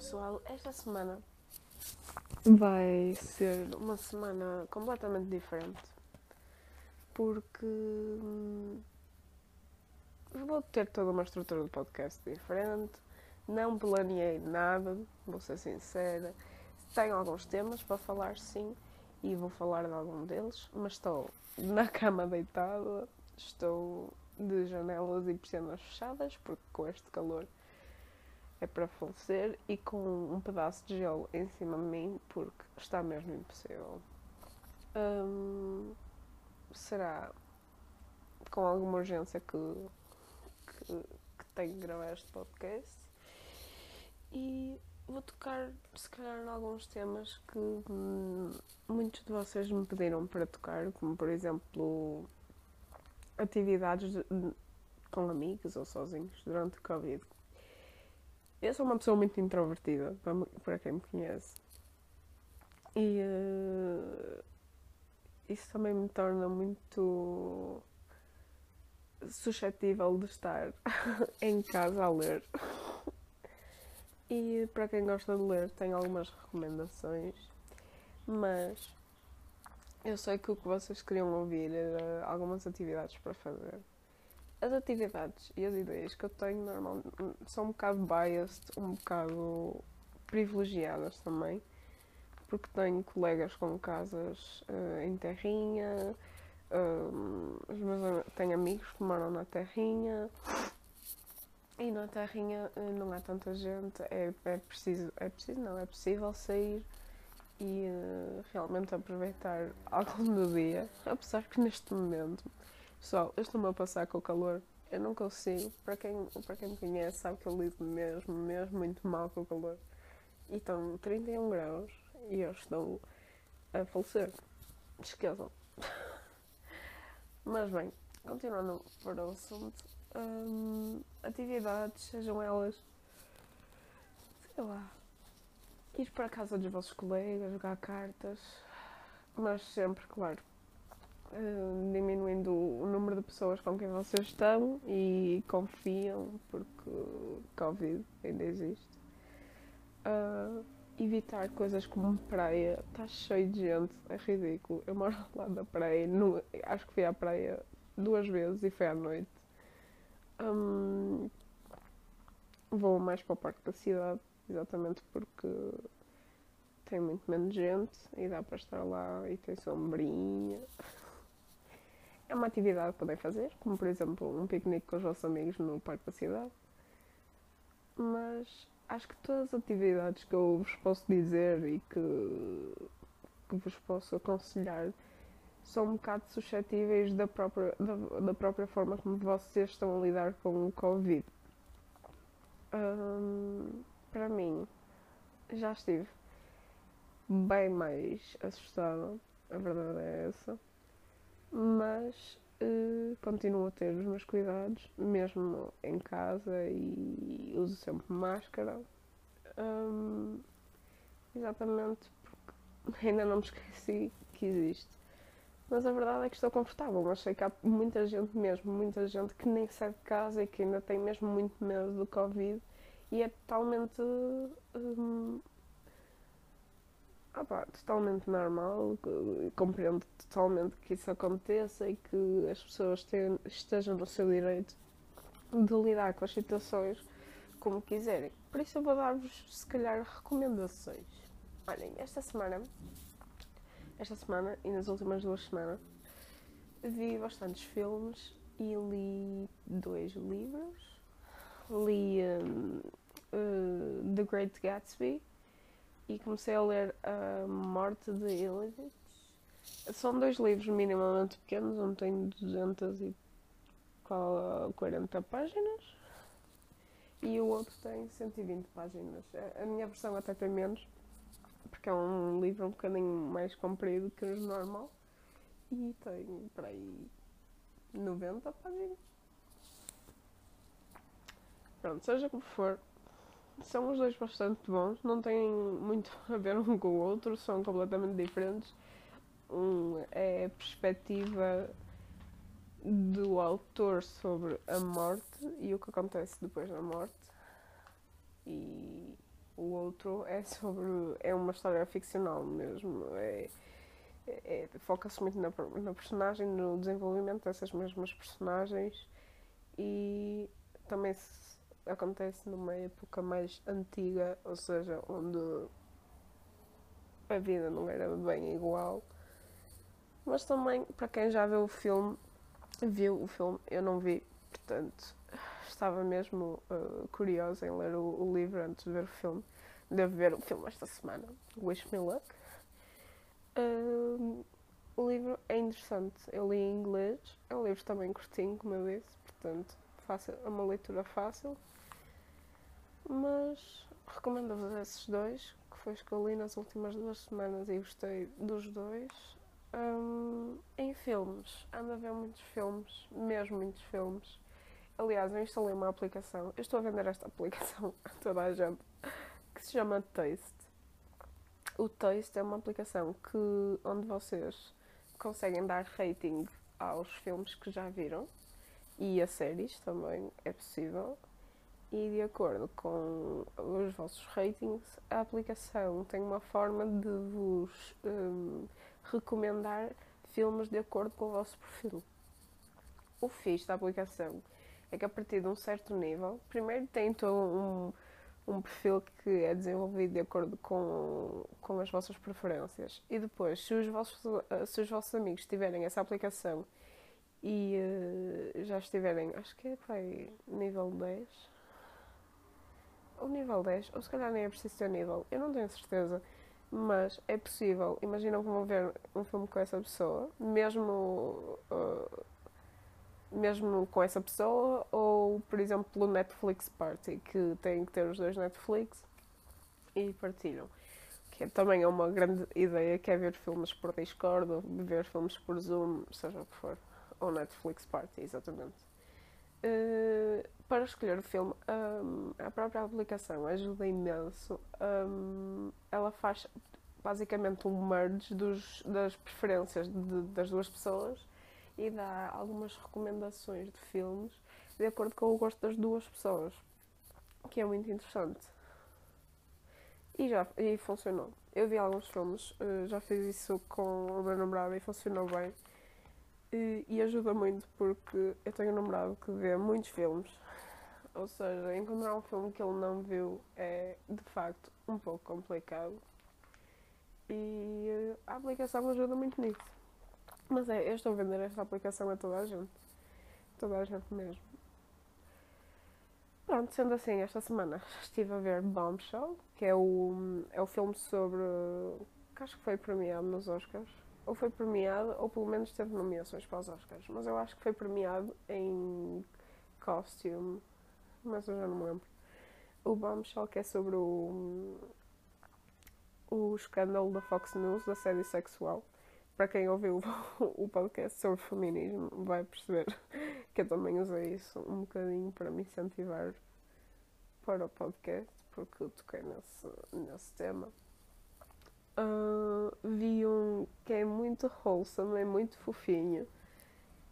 pessoal, esta semana vai ser uma semana completamente diferente porque hum, vou ter toda uma estrutura de podcast diferente, não planeei nada, vou ser sincera. Tenho alguns temas para falar sim e vou falar de algum deles, mas estou na cama deitada, estou de janelas e persianas fechadas porque com este calor é para falecer e com um pedaço de gelo em cima de mim porque está mesmo impossível. Hum, será com alguma urgência que, que, que tenho que gravar este podcast e vou tocar se calhar em alguns temas que hum, muitos de vocês me pediram para tocar, como por exemplo atividades de, com amigos ou sozinhos durante o Covid eu sou uma pessoa muito introvertida, para quem me conhece. E uh, isso também me torna muito suscetível de estar em casa a ler. E para quem gosta de ler, tenho algumas recomendações, mas eu sei que o que vocês queriam ouvir era algumas atividades para fazer as atividades e as ideias que eu tenho normalmente são um bocado biased, um bocado privilegiadas também, porque tenho colegas com casas uh, em terrinha, uh, tenho amigos que moram na terrinha e na terrinha uh, não há tanta gente, é, é preciso, é preciso não, é possível sair e realmente aproveitar algum do dia, apesar que neste momento Pessoal, eu estou-me a passar com o calor. Eu não consigo. Para quem, para quem me conhece, sabe que eu lido mesmo, mesmo muito mal com o calor. E estão 31 graus e eu estou a falecer. Esqueçam. Mas bem, continuando para o assunto. Hum, atividades, sejam elas. sei lá. Ir para a casa dos vossos colegas, jogar cartas. Mas sempre, claro, diminuindo o número de pessoas com quem vocês estão e confiam, porque Covid ainda existe. Uh, evitar coisas como praia, está cheio de gente, é ridículo. Eu moro lá da praia, acho que fui à praia duas vezes e foi à noite. Um, vou mais para o parque da cidade, exatamente porque tem muito menos gente e dá para estar lá e tem sombrinha é uma atividade que podem fazer, como por exemplo um piquenique com os vossos amigos no parque da cidade. Mas acho que todas as atividades que eu vos posso dizer e que, que vos posso aconselhar são um bocado suscetíveis da própria, da, da própria forma como vocês estão a lidar com o Covid. para mim, já estive bem mais assustada, a verdade é essa mas uh, continuo a ter os meus cuidados, mesmo em casa, e uso sempre máscara. Um, exatamente porque ainda não me esqueci que existe. Mas a verdade é que estou confortável, mas sei que há muita gente mesmo, muita gente que nem sai de casa e que ainda tem mesmo muito medo do Covid e é totalmente ah pá, totalmente normal, compreendo totalmente que isso aconteça e que as pessoas estejam no seu direito de lidar com as situações como quiserem. Por isso eu vou dar-vos, se calhar, recomendações. Olhem, esta semana, esta semana e nas últimas duas semanas, vi bastantes filmes e li dois livros. Li um, uh, The Great Gatsby e comecei a ler A Morte de Elizabeth. São dois livros minimamente pequenos, um tem 240 páginas e o outro tem 120 páginas. A minha versão até tem menos, porque é um livro um bocadinho mais comprido que o normal e tem para aí 90 páginas. Pronto, seja como for, são os dois bastante bons, não têm muito a ver um com o outro, são completamente diferentes. Um é a perspectiva do autor sobre a morte e o que acontece depois da morte. E O outro é sobre. é uma história ficcional mesmo. É, é, Foca-se muito na, na personagem, no desenvolvimento dessas mesmas personagens e também se, acontece numa época mais antiga, ou seja, onde a vida não era bem igual. Mas também, para quem já viu o filme, viu o filme, eu não vi, portanto, estava mesmo uh, curiosa em ler o, o, livro antes de ver o filme. Devo ver o filme esta semana. Wish Me Luck. Uh, o livro é interessante. Eu li em inglês. É um livro também curtinho, como eu disse. Portanto, fácil, é uma leitura fácil. Mas recomendo-vos esses dois, que foi os que eu li nas últimas duas semanas e gostei dos dois. Um, em filmes, ando a ver muitos filmes, mesmo muitos filmes. Aliás, eu instalei uma aplicação, eu estou a vender esta aplicação a toda a gente, que se chama Taste. O Taste é uma aplicação que, onde vocês conseguem dar rating aos filmes que já viram e a séries também é possível. E de acordo com os vossos ratings, a aplicação tem uma forma de vos um, recomendar filmes de acordo com o vosso perfil. O fixe da aplicação é que a partir de um certo nível, primeiro tem todo um, um perfil que é desenvolvido de acordo com, com as vossas preferências. E depois, se os vossos, se os vossos amigos tiverem essa aplicação e uh, já estiverem, acho que é para aí, nível 10, ou nível 10, ou se calhar nem é preciso ter nível, eu não tenho certeza mas é possível. Imaginam que vão ver um filme com essa pessoa, mesmo, uh, mesmo com essa pessoa, ou por exemplo pelo Netflix Party, que têm que ter os dois Netflix e partilham. Que também é uma grande ideia, que é ver filmes por Discord, ou ver filmes por Zoom, seja o que for. Ou Netflix Party, exatamente. Uh, para escolher o filme, um, a própria aplicação ajuda imenso. Um, ela faz basicamente um merge dos, das preferências de, das duas pessoas e dá algumas recomendações de filmes de acordo com o gosto das duas pessoas, que é muito interessante. E já e funcionou. Eu vi alguns filmes, eh, já fiz isso com o meu namorado e funcionou bem. E, e ajuda muito porque eu tenho um namorado que vê muitos filmes. Ou seja, encontrar um filme que ele não viu é de facto um pouco complicado. E a aplicação ajuda muito nisso. Mas é, eu estou a vender esta aplicação a toda a gente. Toda a gente mesmo. Pronto, sendo assim, esta semana estive a ver Bombshell, que é o, é o filme sobre. que acho que foi premiado nos Oscars ou foi premiado, ou pelo menos teve nomeações para os Oscars, mas eu acho que foi premiado em costume, mas eu já não me lembro. O Bombshell, que é sobre o, o escândalo da Fox News, da série sexual. Para quem ouviu o podcast sobre feminismo, vai perceber que eu também usei isso um bocadinho para me incentivar para o podcast, porque eu toquei nesse, nesse tema. Uh, vi um que é muito wholesome, é muito fofinho,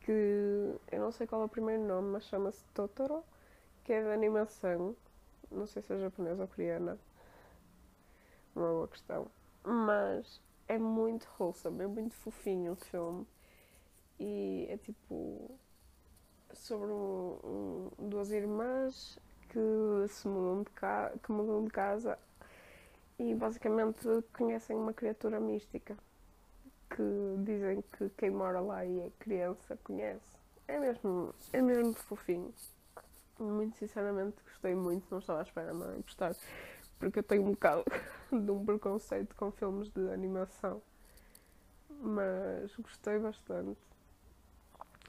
que eu não sei qual é o primeiro nome, mas chama-se Totoro, que é de animação, não sei se é japonesa ou coreana, uma boa questão, mas é muito wholesome, é muito fofinho o filme. E é tipo sobre um, um, duas irmãs que se mudam de, ca que mudam de casa e basicamente conhecem uma criatura mística que dizem que quem mora lá e é criança conhece. É mesmo, é mesmo fofinho. Muito sinceramente gostei muito, não estava à espera não gostar, porque eu tenho um bocado de um preconceito com filmes de animação. Mas gostei bastante.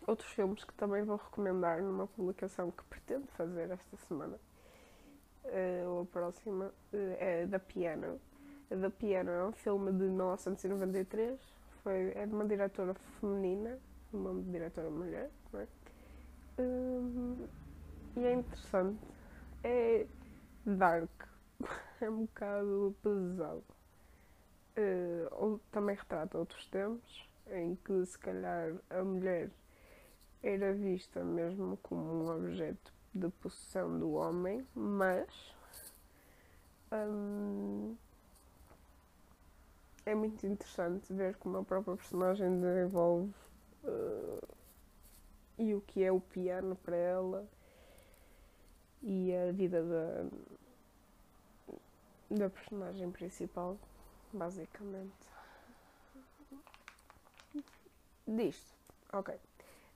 Outros filmes que também vou recomendar numa publicação que pretendo fazer esta semana uh, a próxima uh, é da Piano. Da Piano é um filme de 1993, foi, é de uma diretora feminina, uma diretora mulher, não é? Uh, e é interessante. É dark, é um bocado pesado. Uh, também retrata outros tempos em que se calhar a mulher era vista mesmo como um objeto de possessão do homem, mas hum, é muito interessante ver como a própria personagem desenvolve uh, e o que é o piano para ela e a vida da, da personagem principal, basicamente. Disto, ok.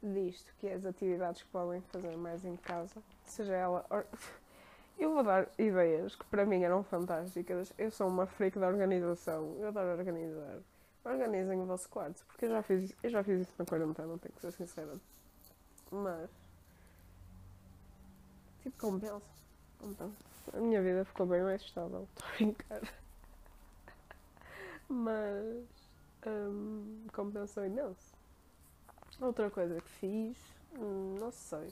Disto, que é as atividades que podem fazer mais em casa, seja ela. Eu vou dar ideias que para mim eram fantásticas. Eu sou uma freak da organização. Eu adoro organizar. Organizem o vosso quarto, porque eu já fiz, eu já fiz isso na quarentena, tenho que ser sincera. Mas. Tipo, compensa. Compensa. A minha vida ficou bem mais estável. Estou a brincar. Mas. Um, compensou imenso. Outra coisa que fiz. Hum, não sei.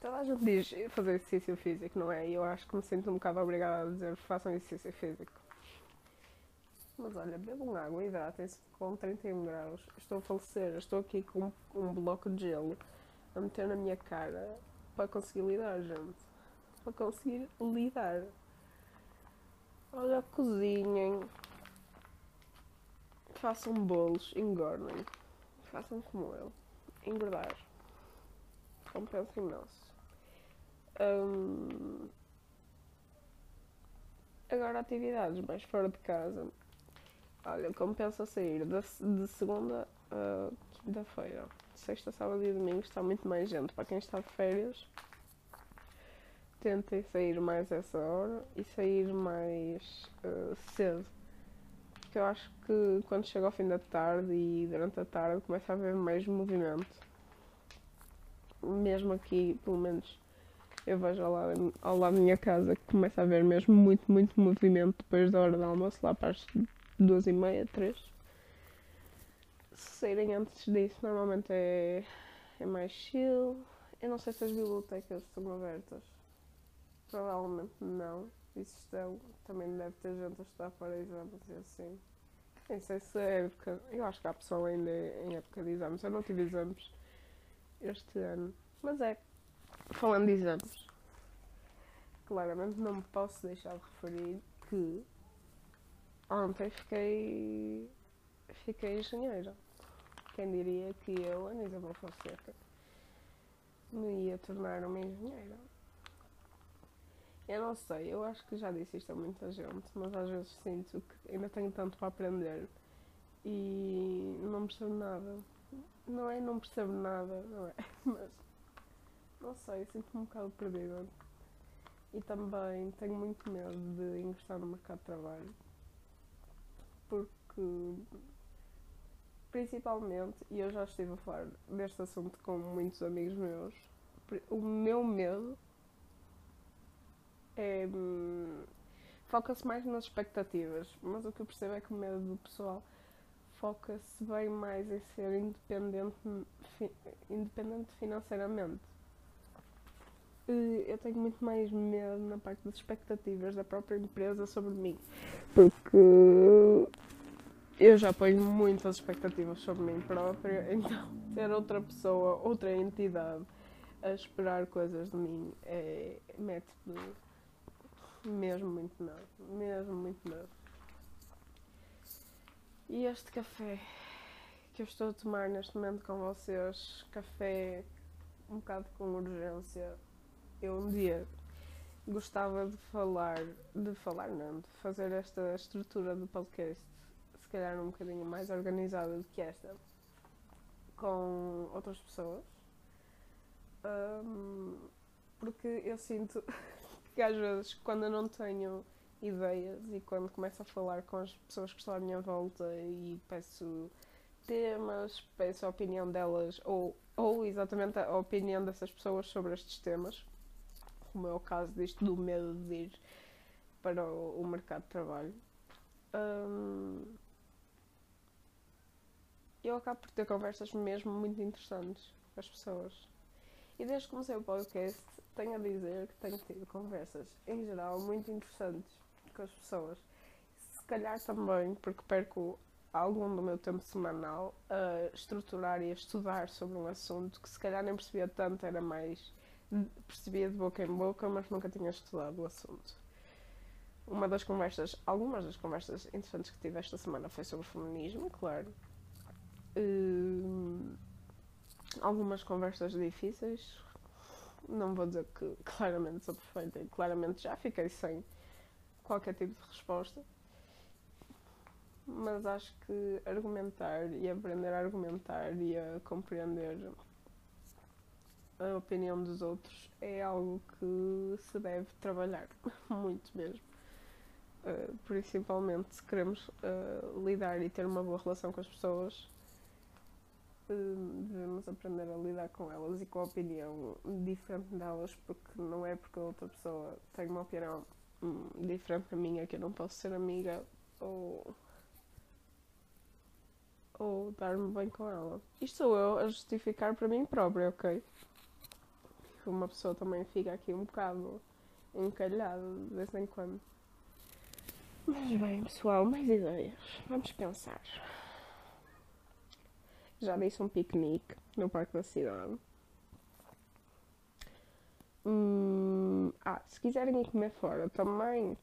Toda a gente diz fazer exercício físico, não é? E eu acho que me sinto um bocado obrigada a dizer façam exercício físico. Mas olha, bebam água, hidratem-se com 31 graus. Estou a falecer, estou aqui com um bloco de gelo a meter na minha cara para conseguir lidar, gente. Para conseguir lidar. Olha, cozinhem. Façam bolos, engordem. Façam como eu. Engordar. Compensa imenso. Hum, agora atividades mais fora de casa. Olha, compensa sair de, de segunda a quinta-feira. Sexta, sábado e domingo está muito mais gente. Para quem está de férias, tentem sair mais essa hora e sair mais uh, cedo. Porque eu acho que quando chega ao fim da tarde e durante a tarde começa a haver mais movimento. Mesmo aqui, pelo menos eu vejo ao lado, ao lado da minha casa que começa a haver mesmo muito, muito movimento depois da hora do almoço, lá para as duas e meia, três. Se saírem antes disso, normalmente é, é mais chill. Eu não sei se as bibliotecas estão abertas. Provavelmente não. Se estão, também deve ter gente a estudar para exames e assim. Nem sei se é época. Eu acho que há pessoa ainda em época de exames. Eu não tive exames este ano. Mas é falando de exames, claramente não me posso deixar de referir que ontem fiquei, fiquei engenheira. Quem diria que eu, Ana Isabel Fonseca, me ia tornar uma engenheira? Eu não sei, eu acho que já disse isto a muita gente, mas às vezes sinto que ainda tenho tanto para aprender e não percebo nada. Não é não percebo nada, não é? Mas não sei, sinto-me um bocado perdida. E também tenho muito medo de ingressar no mercado de trabalho. Porque, principalmente, e eu já estive a falar deste assunto com muitos amigos meus, o meu medo é. Foca-se mais nas expectativas, mas o que eu percebo é que o medo do pessoal foca-se bem mais em ser independente, fi, independente financeiramente. Eu tenho muito mais medo na parte das expectativas da própria empresa sobre mim. Porque eu já ponho muitas expectativas sobre mim própria, então ter outra pessoa, outra entidade a esperar coisas de mim é, mete-me mesmo muito medo. Mesmo muito medo. E este café que eu estou a tomar neste momento com vocês, café um bocado com urgência, eu um dia gostava de falar, de falar não, de fazer esta estrutura do podcast, se calhar um bocadinho mais organizada do que esta, com outras pessoas. Um, porque eu sinto que às vezes quando eu não tenho ideias e quando começo a falar com as pessoas que estão à minha volta e peço temas, peço a opinião delas ou, ou exatamente a opinião dessas pessoas sobre estes temas, como é o caso disto do medo de ir para o, o mercado de trabalho. Um, eu acabo por ter conversas mesmo muito interessantes com as pessoas. E desde que comecei o podcast, tenho a dizer que tenho tido conversas, em geral, muito interessantes com as pessoas. Se calhar também porque perco algum do meu tempo semanal a estruturar e a estudar sobre um assunto que se calhar nem percebia tanto, era mais percebia de boca em boca, mas nunca tinha estudado o assunto. Uma das conversas, algumas das conversas interessantes que tive esta semana foi sobre feminismo, claro. Uh, algumas conversas difíceis. Não vou dizer que claramente sou perfeita claramente já fiquei sem qualquer tipo de resposta. Mas acho que argumentar e aprender a argumentar e a compreender a opinião dos outros é algo que se deve trabalhar muito mesmo. Uh, principalmente se queremos uh, lidar e ter uma boa relação com as pessoas, devemos aprender a lidar com elas e com a opinião diferente delas, porque não é porque a outra pessoa tem uma opinião hum, diferente da minha que eu não posso ser amiga ou ou dar-me bem com ela. Isto sou eu a justificar para mim própria, ok? Uma pessoa também fica aqui um bocado encalhada de vez em quando. Mas bem, pessoal, mais ideias. Vamos pensar. Já disse um piquenique no Parque da Cidade. Hum, ah, se quiserem ir comer fora também,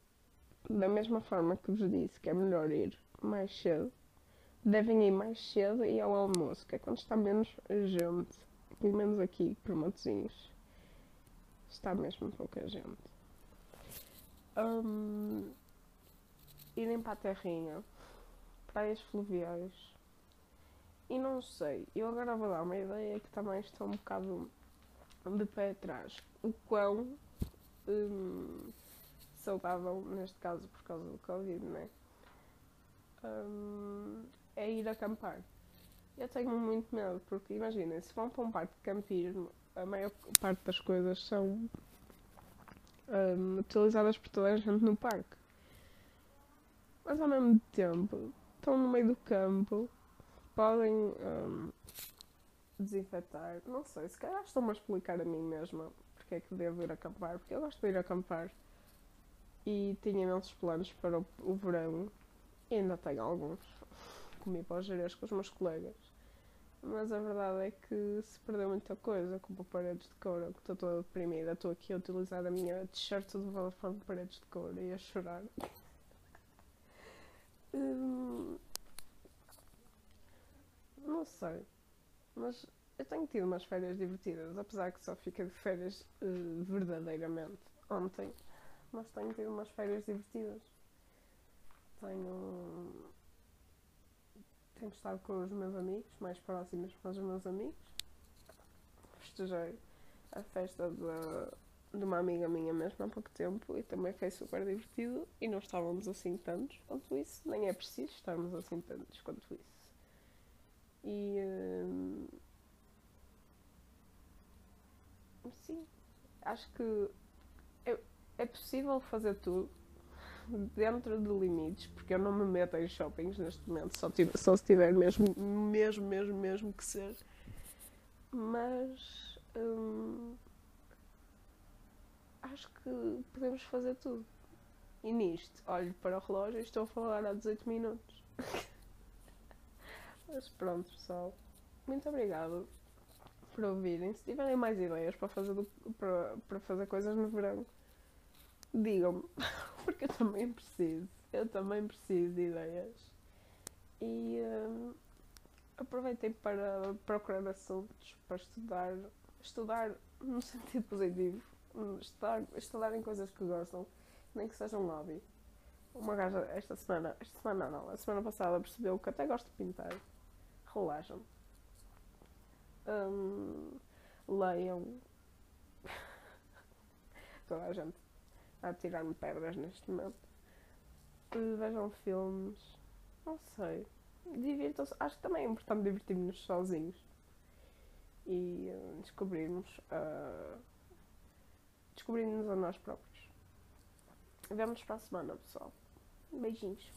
da mesma forma que vos disse que é melhor ir mais cedo, devem ir mais cedo e ao almoço, que é quando está menos gente. Pelo menos aqui, por Matosinhos. Está mesmo pouca gente. Um, irem para a terrinha, praias fluviais. E não sei, eu agora vou dar uma ideia que também estou um bocado de pé atrás. O quão hum, saudável, neste caso por causa do Covid, né? Hum, é ir acampar. Eu tenho muito medo, porque imaginem, se vão para um parque de campismo, a maior parte das coisas são hum, utilizadas por toda a gente no parque mas ao mesmo tempo estão no meio do campo, podem um, desinfetar. Não sei, se calhar estou-me a explicar a mim mesma porque é que devo ir acampar, porque eu gosto de ir acampar e tinha imensos planos para o, o verão e ainda tenho alguns. Comi para os gerês com os meus colegas. Mas a verdade é que se perdeu muita coisa, como paredes de couro, que estou toda deprimida. Estou aqui a utilizar a minha t-shirt de Vodafone paredes de couro e a chorar. Hum, não sei. Mas eu tenho tido umas férias divertidas, apesar que só fiquei de férias uh, verdadeiramente ontem. Mas tenho tido umas férias divertidas. Tenho. Tenho estado com os meus amigos, mais próximos com os meus amigos. Festejei a festa da de uma amiga minha mesmo há pouco tempo e também foi super divertido e não estávamos assim tantos quanto isso, nem é preciso estarmos assim tantos quanto isso. E hum, sim, acho que é, é possível fazer tudo dentro de limites, porque eu não me meto em shoppings neste momento, só, tive, só se tiver mesmo, mesmo, mesmo, mesmo que ser. Mas hum, acho que podemos fazer tudo. E nisto, olho para o relógio e estou a falar há 18 minutos. Mas pronto, pessoal. Muito obrigado por ouvirem. Se tiverem mais ideias para fazer, do, para, para fazer coisas no verão, digam-me. Porque eu também preciso. Eu também preciso de ideias. E hum, aproveitei para procurar assuntos, para estudar. Estudar no sentido positivo estudar, estudar em coisas que gostam, nem que seja um hobby. Uma gaja esta semana, esta semana não, a semana passada percebeu que até gosto de pintar. Relaxam. Um, leiam. Toda a gente a tirar-me pedras neste momento. Vejam filmes. Não sei. Divirtam-se. Acho que também é importante divertirmos sozinhos. E uh, descobrirmos. Uh, descobrirmos a nós próprios. Vemos para a semana, pessoal. Beijinhos.